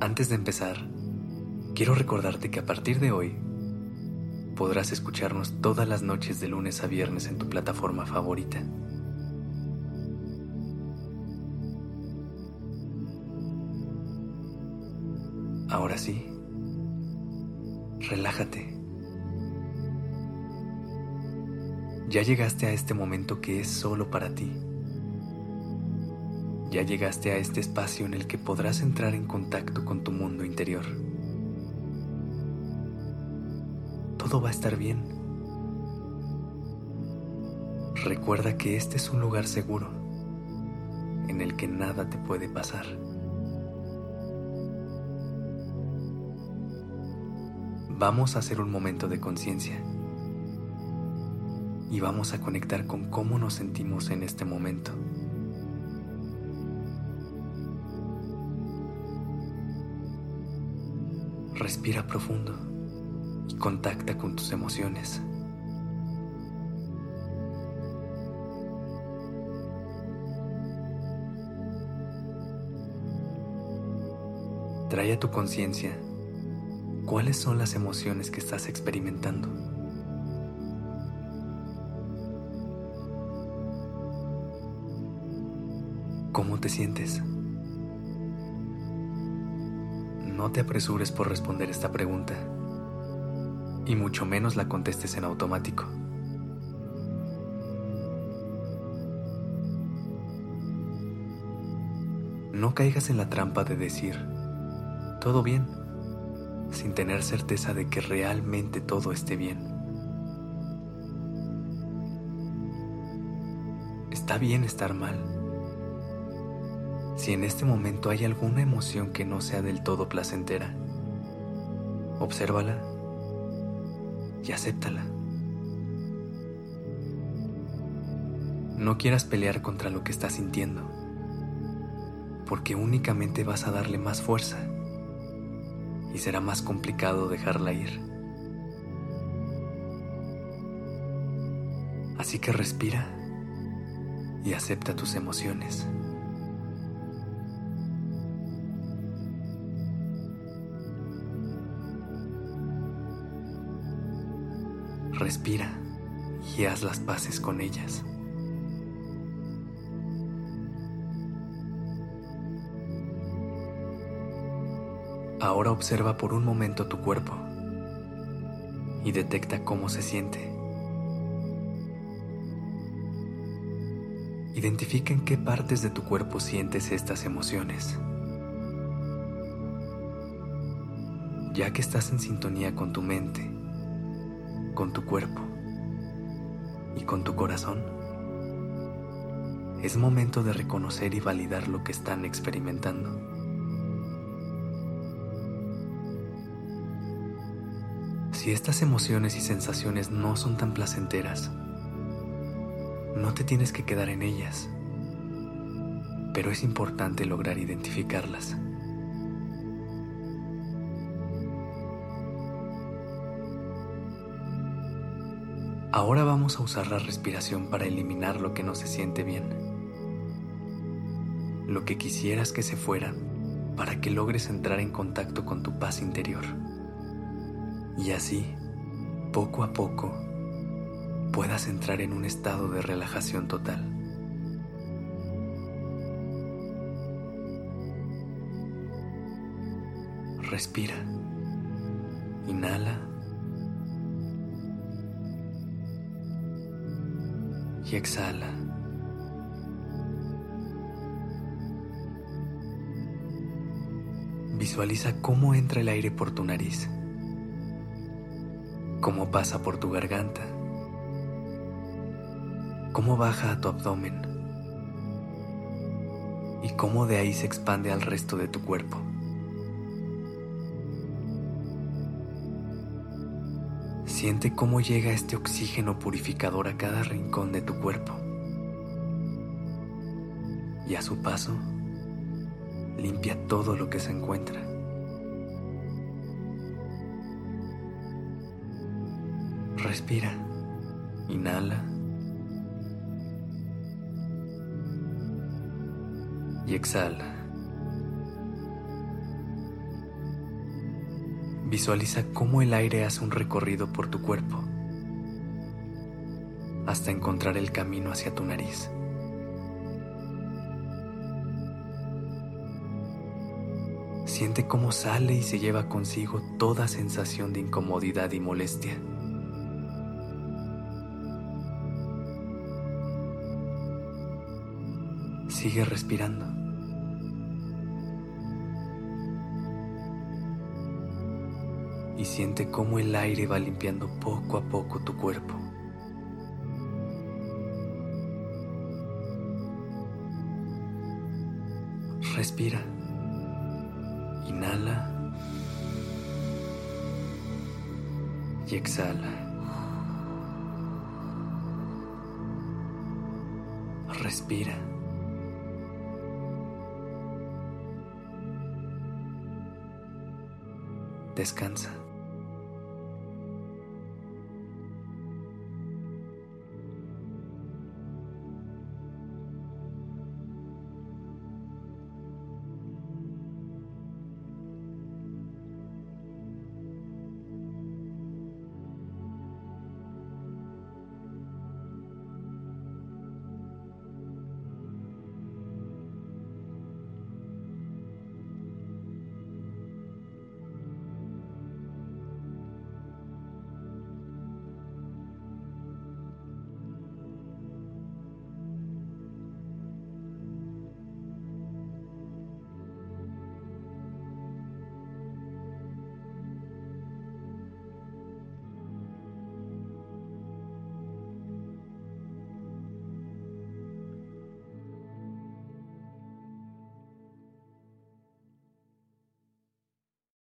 Antes de empezar, quiero recordarte que a partir de hoy podrás escucharnos todas las noches de lunes a viernes en tu plataforma favorita. Ahora sí, relájate. Ya llegaste a este momento que es solo para ti. Ya llegaste a este espacio en el que podrás entrar en contacto con tu mundo interior. Todo va a estar bien. Recuerda que este es un lugar seguro en el que nada te puede pasar. Vamos a hacer un momento de conciencia y vamos a conectar con cómo nos sentimos en este momento. Respira profundo y contacta con tus emociones. Trae a tu conciencia cuáles son las emociones que estás experimentando. ¿Cómo te sientes? No te apresures por responder esta pregunta, y mucho menos la contestes en automático. No caigas en la trampa de decir, todo bien, sin tener certeza de que realmente todo esté bien. Está bien estar mal si en este momento hay alguna emoción que no sea del todo placentera, obsérvala y acéptala. No quieras pelear contra lo que estás sintiendo, porque únicamente vas a darle más fuerza y será más complicado dejarla ir. Así que respira y acepta tus emociones. Respira y haz las paces con ellas. Ahora observa por un momento tu cuerpo y detecta cómo se siente. Identifica en qué partes de tu cuerpo sientes estas emociones. Ya que estás en sintonía con tu mente, con tu cuerpo y con tu corazón, es momento de reconocer y validar lo que están experimentando. Si estas emociones y sensaciones no son tan placenteras, no te tienes que quedar en ellas, pero es importante lograr identificarlas. Ahora vamos a usar la respiración para eliminar lo que no se siente bien. Lo que quisieras que se fuera para que logres entrar en contacto con tu paz interior. Y así, poco a poco, puedas entrar en un estado de relajación total. Respira. Inhala. Y exhala. Visualiza cómo entra el aire por tu nariz, cómo pasa por tu garganta, cómo baja a tu abdomen y cómo de ahí se expande al resto de tu cuerpo. Siente cómo llega este oxígeno purificador a cada rincón de tu cuerpo. Y a su paso, limpia todo lo que se encuentra. Respira. Inhala. Y exhala. Visualiza cómo el aire hace un recorrido por tu cuerpo hasta encontrar el camino hacia tu nariz. Siente cómo sale y se lleva consigo toda sensación de incomodidad y molestia. Sigue respirando. Y siente cómo el aire va limpiando poco a poco tu cuerpo. Respira. Inhala. Y exhala. Respira. Descansa.